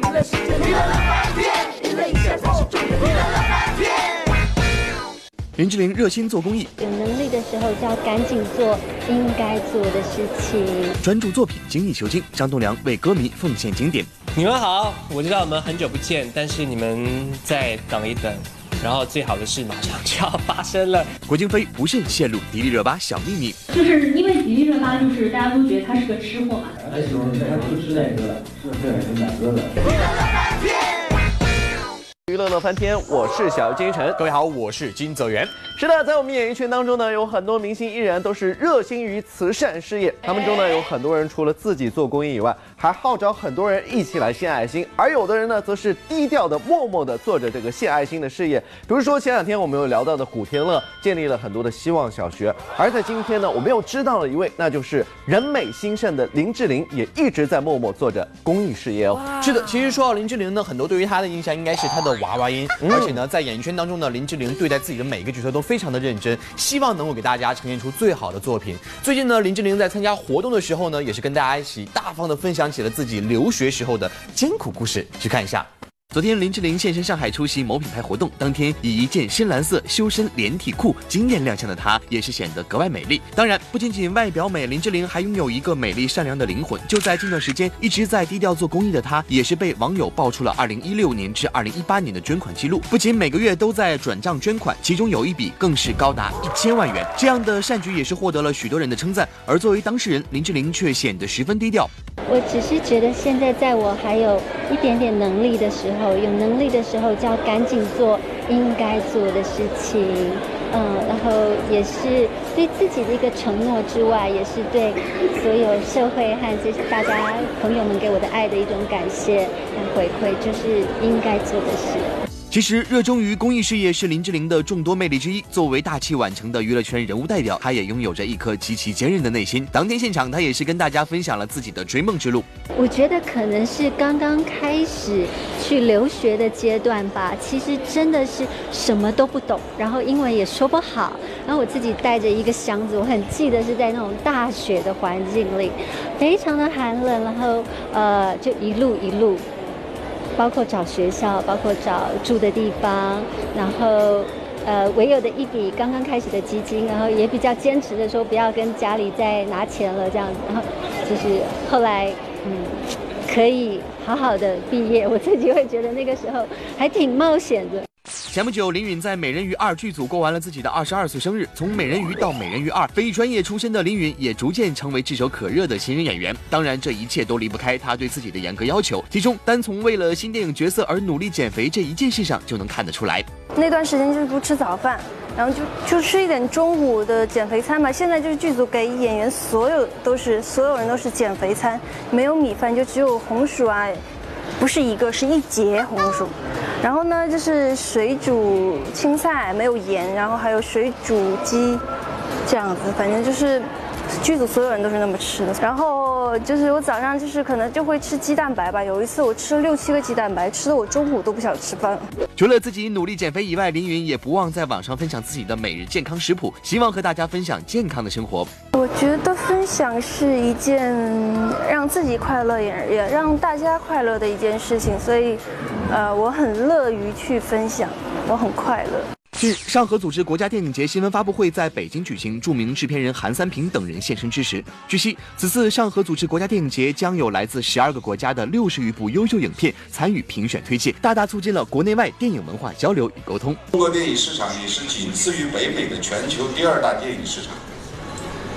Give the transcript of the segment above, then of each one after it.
娱乐世界，娱乐乐翻天，娱乐一下才是重点，娱乐乐翻天。林志玲热心做公益，有能力的时候就要赶紧做应该做的事情。专注作品，精益求精。张栋梁为歌迷奉献经典。你们好，我知道我们很久不见，但是你们再等一等，然后最好的事马上就要发生了。郭京飞不慎泄露迪丽热巴小秘密，就是因为迪丽热巴，就是大家都觉得她是个吃货嘛。还喜欢他不吃那个，是这样跟大哥的。娱乐乐翻天，我是小金晨。各位好，我是金泽源。是的，在我们演艺圈当中呢，有很多明星艺人都是热心于慈善事业。他们中呢，有很多人除了自己做公益以外，还号召很多人一起来献爱心。而有的人呢，则是低调的、默默的做着这个献爱心的事业。比如说前两天我们有聊到的古天乐，建立了很多的希望小学。而在今天呢，我们又知道了一位，那就是人美心善的林志玲，也一直在默默做着公益事业哦。是的，其实说到林志玲呢，很多对于她的印象应该是她的娃娃音，而且呢，在演艺圈当中呢，林志玲对待自己的每个角色都非常的认真，希望能够给大家呈现出最好的作品。最近呢，林志玲在参加活动的时候呢，也是跟大家一起大方的分享起了自己留学时候的艰苦故事，去看一下。昨天，林志玲现身上海出席某品牌活动，当天以一件深蓝色修身连体裤惊艳亮相的她，也是显得格外美丽。当然，不仅仅外表美，林志玲还拥有一个美丽善良的灵魂。就在近段时间，一直在低调做公益的她，也是被网友爆出了2016年至2018年的捐款记录，不仅每个月都在转账捐款，其中有一笔更是高达一千万元。这样的善举也是获得了许多人的称赞。而作为当事人，林志玲却显得十分低调。我只是觉得现在在我还有一点点能力的时候，有能力的时候就要赶紧做应该做的事情，嗯，然后也是对自己的一个承诺之外，也是对所有社会和这大家朋友们给我的爱的一种感谢和回馈，就是应该做的事。其实，热衷于公益事业是林志玲的众多魅力之一。作为大器晚成的娱乐圈人物代表，她也拥有着一颗极其坚韧的内心。当天现场，她也是跟大家分享了自己的追梦之路。我觉得可能是刚刚开始去留学的阶段吧，其实真的是什么都不懂，然后英文也说不好，然后我自己带着一个箱子，我很记得是在那种大雪的环境里，非常的寒冷，然后呃就一路一路。包括找学校，包括找住的地方，然后，呃，唯有的一笔刚刚开始的基金，然后也比较坚持的说不要跟家里再拿钱了，这样子，然后就是后来，嗯，可以好好的毕业，我自己会觉得那个时候还挺冒险的。前不久，林允在《美人鱼二》剧组过完了自己的二十二岁生日。从《美人鱼》到《美人鱼二》，非专业出身的林允也逐渐成为炙手可热的新人演员。当然，这一切都离不开他对自己的严格要求。其中，单从为了新电影角色而努力减肥这一件事上就能看得出来。那段时间就是不吃早饭，然后就就吃一点中午的减肥餐吧。现在就是剧组给演员所有都是所有人都是减肥餐，没有米饭，就只有红薯啊，不是一个，是一节红薯。然后呢，就是水煮青菜，没有盐，然后还有水煮鸡，这样子，反正就是剧组所有人都是那么吃的。然后就是我早上就是可能就会吃鸡蛋白吧，有一次我吃了六七个鸡蛋白，吃的我中午都不想吃饭了。除了自己努力减肥以外，凌云也不忘在网上分享自己的每日健康食谱，希望和大家分享健康的生活。我觉得分享是一件让自己快乐也也让大家快乐的一件事情，所以，呃，我很乐于去分享，我很快乐。近日，上合组织国家电影节新闻发布会在北京举行，著名制片人韩三平等人现身支持。据悉，此次上合组织国家电影节将有来自十二个国家的六十余部优秀影片参与评选推介，大大促进了国内外电影文化交流与沟通。中国电影市场也是仅次于北美的全球第二大电影市场。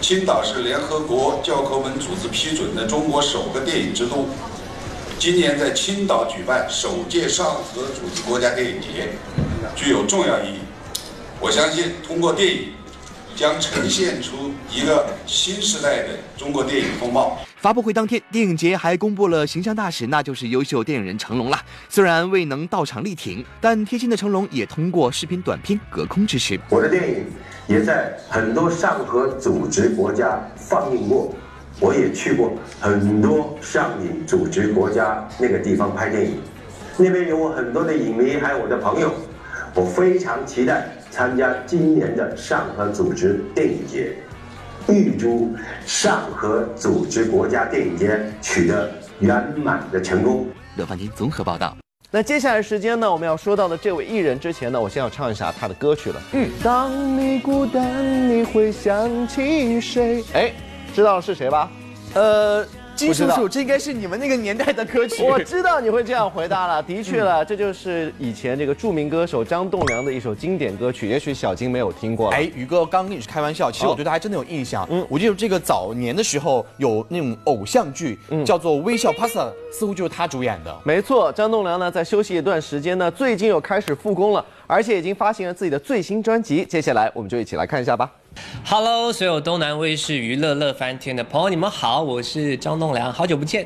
青岛是联合国教科文组织批准的中国首个电影之都。今年在青岛举办首届上合组织国家电影节，具有重要意义。我相信，通过电影，将呈现出一个新时代的中国电影风貌。发布会当天，电影节还公布了形象大使，那就是优秀电影人成龙啦。虽然未能到场力挺，但贴心的成龙也通过视频短片隔空支持。我的电影也在很多上合组织国家放映过，我也去过很多上影组织国家那个地方拍电影，那边有我很多的影迷，还有我的朋友。我非常期待参加今年的上合组织电影节，预祝上合组织国家电影节取得圆满的成功。乐翻天综合报道。那接下来时间呢，我们要说到的这位艺人之前呢，我先要唱一下他的歌曲了。嗯，当你孤单，你会想起谁？哎，知道是谁吧？呃，金叔叔，这应该是你们那个年代的歌曲。我知道你会这样回答了，的确了，这就是以前这个著名歌手张栋梁的一首经典歌曲，也许小金没有听过。哎，宇哥刚刚跟你是开玩笑，其实哦我对他还真的有印象。嗯，我记得这个早年的时候有那种偶像剧，叫做《微笑 Pasta》，似乎就是他主演的。没错，张栋梁呢在休息一段时间呢，最近又开始复工了，而且已经发行了自己的最新专辑。接下来我们就一起来看一下吧。Hello，所有东南卫视娱乐乐翻天的朋友，你们好，我是张栋栋梁，好久不见。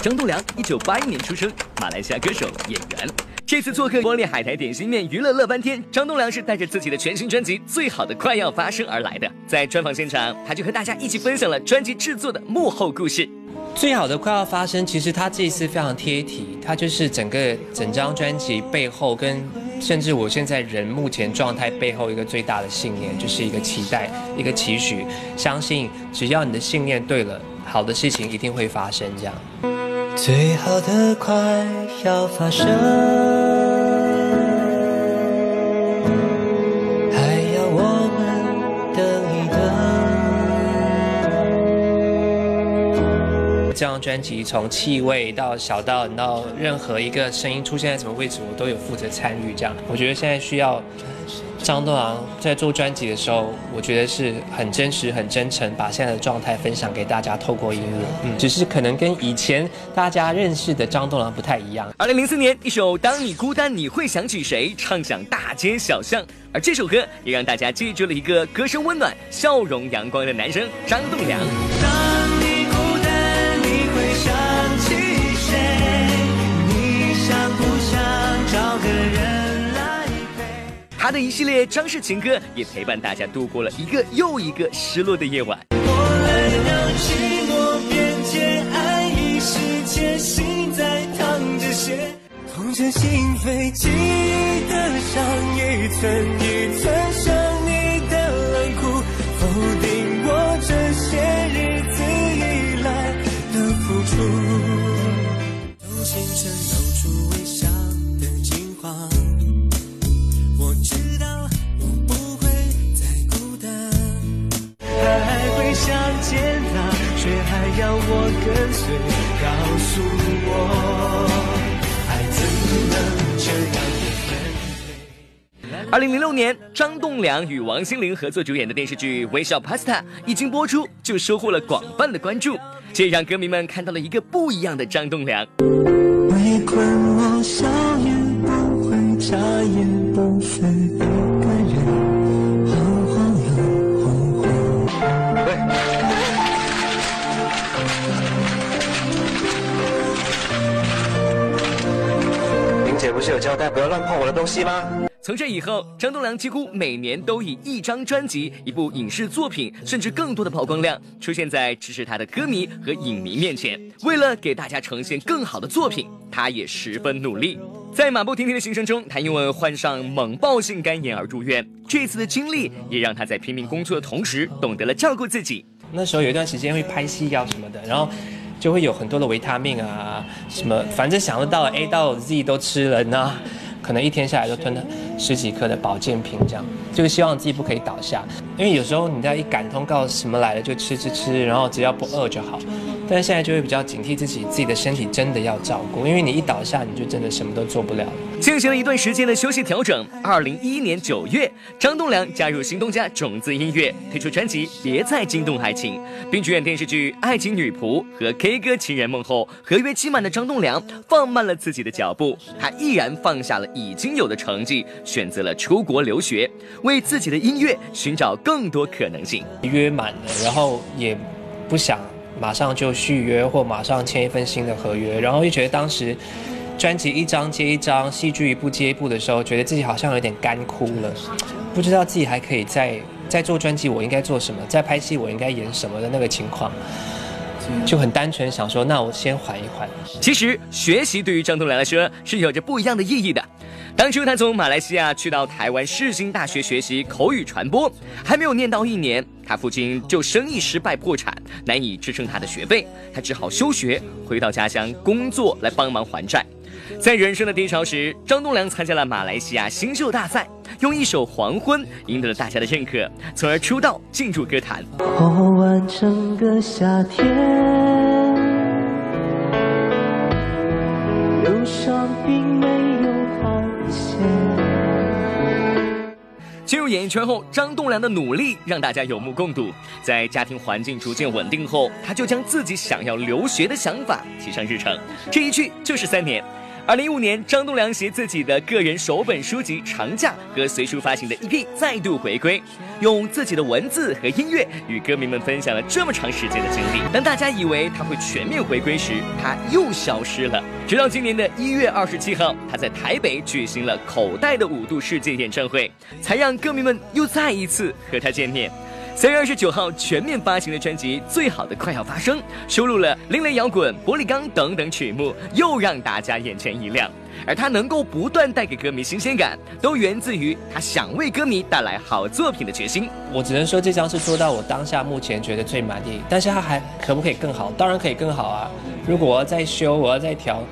张栋梁，一九八一年出生，马来西亚歌手、演员。这次做客光烈海苔点心面娱乐乐翻天，张栋梁是带着自己的全新专辑《最好的快要发生》而来的。在专访现场，他就和大家一起分享了专辑制作的幕后故事。最好的快要发生，其实他这一次非常贴题，他就是整个整张专辑背后跟甚至我现在人目前状态背后一个最大的信念，就是一个期待，一个期许，相信只要你的信念对了，好的事情一定会发生。这样。最好的快要发生，张专辑从气味到小到到任何一个声音出现在什么位置，我都有负责参与。这样，我觉得现在需要张栋梁在做专辑的时候，我觉得是很真实、很真诚，把现在的状态分享给大家，透过音乐。嗯，只是可能跟以前大家认识的张栋梁不太一样。二零零四年，一首《当你孤单你会想起谁》唱响大街小巷，而这首歌也让大家记住了一个歌声温暖、笑容阳光的男生张栋梁。的一系列张氏情歌也陪伴大家度过了一个又一个失落的夜晚。我来让寂寞变解，爱已是结，心在淌着血，痛彻心扉，记忆的伤一寸一寸伤要我跟随，告诉我，爱怎能这样？二零零六年，张栋梁与王心凌合作主演的电视剧《微笑 Pasta》一经播出，就收获了广泛的关注，这让歌迷们看到了一个不一样的张栋梁。围困我，笑也不会，眨也不是交代不要乱碰我的东西吗？从这以后，张栋梁几乎每年都以一张专辑、一部影视作品，甚至更多的曝光量出现在支持他的歌迷和影迷面前。为了给大家呈现更好的作品，他也十分努力。在马不停蹄的行程中，他因为患上猛暴性肝炎而入院。这次的经历也让他在拼命工作的同时，懂得了照顾自己。那时候有一段时间会拍戏药什么的，然后就会有很多的维他命啊，什么反正想得到 A 到 Z 都吃了，那可能一天下来都吞了十几颗的保健品，这样就是希望自己不可以倒下，因为有时候你在一感通告什么来了就吃吃吃，然后只要不饿就好。但现在就会比较警惕自己，自己的身体真的要照顾，因为你一倒下你就真的什么都做不了了。进行了一段时间的休息调整。二零一一年九月，张栋梁加入新东家种子音乐，推出专辑《别再惊动爱情》，并主演电视剧《爱情女仆》和《K 歌情人梦》后，合约期满的张栋梁放慢了自己的脚步，他毅然放下了已经有的成绩，选择了出国留学，为自己的音乐寻找更多可能性。约满了，然后也不想马上就续约或马上签一份新的合约，然后又觉得当时专辑一张接一张，戏剧一部接一部的时候，觉得自己好像有点干枯了，不知道自己还可以再再做专辑，我应该做什么，在拍戏我应该演什么的那个情况，就很单纯想说，那我先缓一缓。其实学习对于张栋梁来说是有着不一样的意义的。当初他从马来西亚去到台湾世新大学学习口语传播，还没有念到一年，他父亲就生意失败破产，难以支撑他的学费，他只好休学，回到家乡工作来帮忙还债。在人生的低潮时，张栋梁参加了马来西亚新秀大赛，用一首《黄昏》赢得了大家的认可，从而出道进入歌坛。过完整个夏天，演艺圈后，张栋梁的努力让大家有目共睹。在家庭环境逐渐稳定后，他就将自己想要留学的想法提上日程，这一去就是三年。二零一五年，张栋梁携自己的个人首本书籍《长假》和随书发行的 EP 再度回归，用自己的文字和音乐与歌迷们分享了这么长时间的经历。当大家以为他会全面回归时，他又消失了。直到今年的一月二十七号，他在台北举行了口袋的五度世界演唱会，才让歌迷们又再一次和他见面。三月二十九号全面发行的专辑《最好的快要发生》，收录了另类摇滚、玻璃钢等等曲目，又让大家眼前一亮。而他能够不断带给歌迷新鲜感，都源自于他想为歌迷带来好作品的决心。我只能说这张是做到我当下目前觉得最满意，但是他还可不可以更好？当然可以更好啊！如果我要再修，我要再调，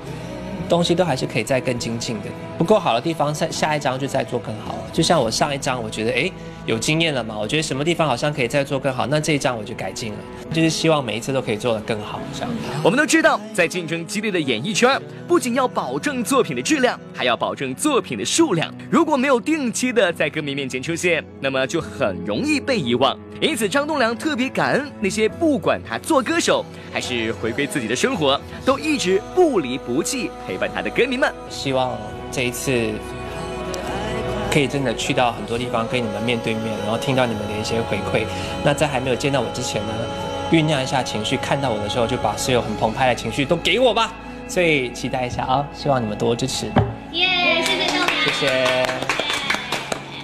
东西都还是可以再更精进的。不够好的地方，下下一张就再做更好。就像我上一张，我觉得哎有经验了嘛，我觉得什么地方好像可以再做更好，那这一张我就改进了，就是希望每一次都可以做得更好。这样。我们都知道，在竞争激烈的演艺圈，不仅要保证作品的质量，还要保证作品的数量。如果没有定期的在歌迷面前出现，那么就很容易被遗忘。因此，张栋梁特别感恩那些不管他做歌手还是回归自己的生活，都一直不离不弃陪伴他的歌迷们。希望这一次可以真的去到很多地方，跟你们面对面，然后听到你们的一些回馈。那在还没有见到我之前呢，酝酿一下情绪，看到我的时候就把所有很澎湃的情绪都给我吧。所以期待一下啊，希望你们多支持。耶，谢谢张谢谢。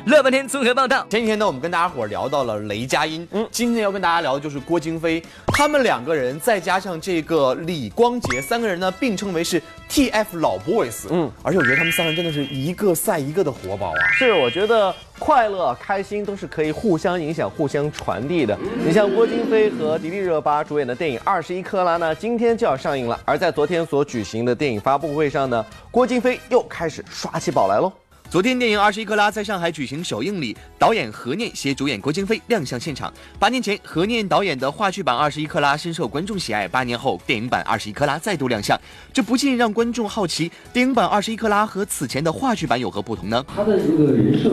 乐半天综合报道。前几天呢，我们跟大家伙儿聊到了雷佳音，嗯，今天要跟大家聊的就是郭京飞，他们两个人再加上这个李光洁，三个人呢并称为是 TF 老 boys，嗯，而且我觉得他们三个人真的是一个赛一个的活宝啊。是，我觉得快乐、开心都是可以互相影响、互相传递的。你像郭京飞和迪丽热巴主演的电影《二十一克拉》呢，今天就要上映了。而在昨天所举行的电影发布会上呢，郭京飞又开始刷起宝来喽。昨天，电影《二十一克拉》在上海举行首映礼，导演何念携主演郭京飞亮相现场。八年前，何念导演的话剧版《二十一克拉》深受观众喜爱，八年后，电影版《二十一克拉》再度亮相，这不禁让观众好奇，电影版《二十一克拉》和此前的话剧版有何不同呢？他的这个人设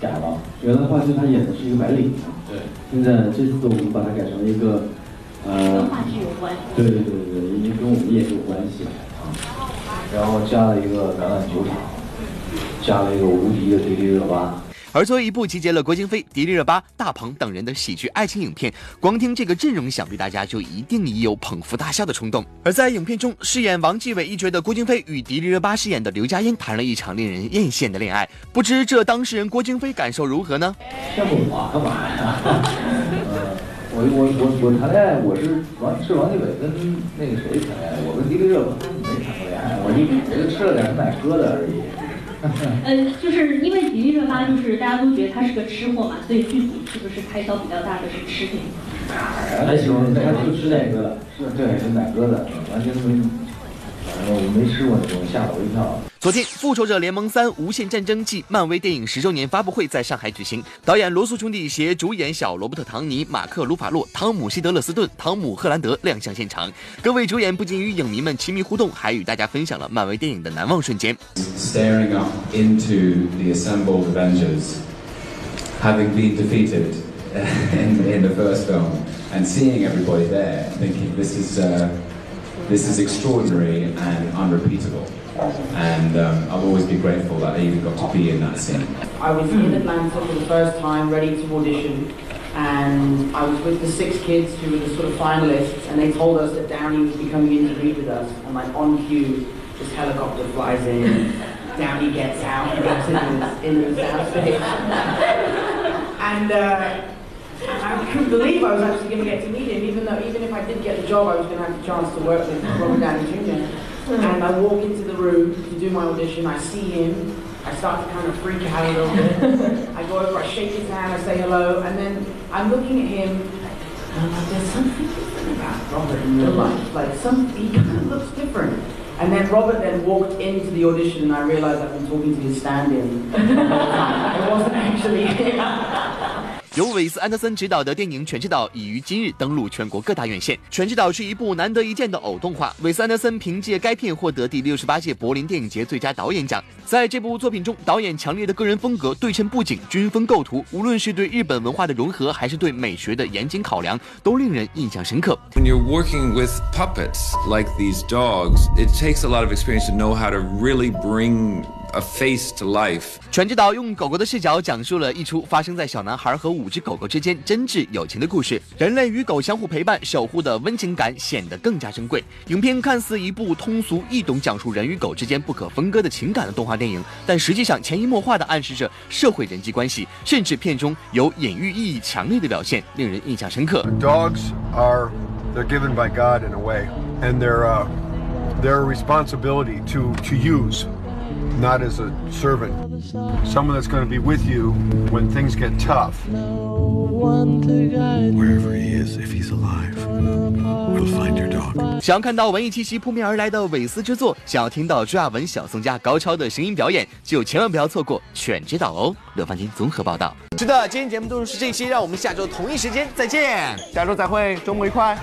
改了，原来话剧他演的是一个白领，对，现在这次我们把它改成了一个，呃，跟话剧有关。对对对对，因为跟我们业有关系啊，然后加了一个橄榄球场。加了一个无敌的迪丽热巴。而作为一部集结了郭京飞、迪丽热巴、大鹏等人的喜剧爱情影片，光听这个阵容，想必大家就一定已有捧腹大笑的冲动。而在影片中，饰演王继伟一角的郭京飞与迪丽热巴饰演的刘佳音谈了一场令人艳羡的恋爱，不知这当事人郭京飞感受如何呢？羡慕我干嘛呀？呃，我我我我谈恋爱，我是王是王继伟跟那个谁谈恋爱，我跟迪丽热巴没谈过恋爱，我一我就吃了点奶喝的而已。呃，就是因为迪丽热巴，就是大家都觉得她是个吃货嘛，所以剧组是不是开销比较大的是吃品？还行，大家就吃奶哥的，是对，是奶哥的，完全没，反正我没吃过那东西，吓我一跳。昨天，《复仇者联盟三：无限战争》暨漫威电影十周年发布会在上海举行。导演罗素兄弟携主演小罗伯特·唐尼、马克·鲁法洛、汤姆·希德勒斯顿、汤姆·赫兰德亮相现场。各位主演不仅与影迷们亲密互动，还与大家分享了漫威电影的难忘瞬间。staring up into the assembled Avengers, having been defeated in, in the first film, and seeing everybody there, thinking this is uh, this is extraordinary and unrepeatable. And um, I've always been grateful that I even got to be in that scene. I was in Atlanta for the first time, ready to audition, and I was with the six kids who were the sort of finalists, and they told us that Downey would be coming in to read with us, and like on cue, this helicopter flies in, Downey gets out and gets in, the, into the and uh, I couldn't believe I was actually going to get to meet him, even though even if I did get the job, I was going to have the chance to work with Robert Downey Jr. And I walk into the room to do my audition, I see him, I start to kind of freak out a little bit. I go over, I shake his hand, I say hello, and then I'm looking at him, and I'm like, there's something different about Robert in real life. Like, some, he kind of looks different. And then Robert then walked into the audition, and I realized I've been talking to his stand-in. it wasn't actually him. 由韦斯安德森执导的电影《犬之岛》已于今日登陆全国各大院线。《犬之岛》是一部难得一见的偶动画，韦斯安德森凭借该片获得第六十八届柏林电影节最佳导演奖。在这部作品中，导演强烈的个人风格、对称布景、均分构图，无论是对日本文化的融合，还是对美学的严谨考量，都令人印象深刻。When you're working with puppets like these dogs, it takes a lot of experience to know how to really bring a face to life. 犬之岛用狗狗的视角讲述了一出发生在小男孩和五只狗狗之间真挚友情的故事。人类与狗相互陪伴、守护的温情感显得更加珍贵。影片看似一部通俗易懂、讲述人与狗之间不可分割的情感的动画电影，但实际上潜移默化地暗示着社会人际关系，甚至片中有隐喻意义强烈的表现，令人印象深刻。Dogs are they're given by God in a way, and they're uh, they're a responsibility to to use, not as a servant. Someone that's going to be with you when things get tough. Wherever he is, if he's alive, we'll find your dog. 想要看到文艺气息扑面而来的韦斯之作，想要听到朱亚文、小宋佳高超的声音表演，就千万不要错过《犬之岛》哦！乐翻天综合报道。是的，今天节目就是这些，让我们下周同一时间再见，下周再会，周末愉快。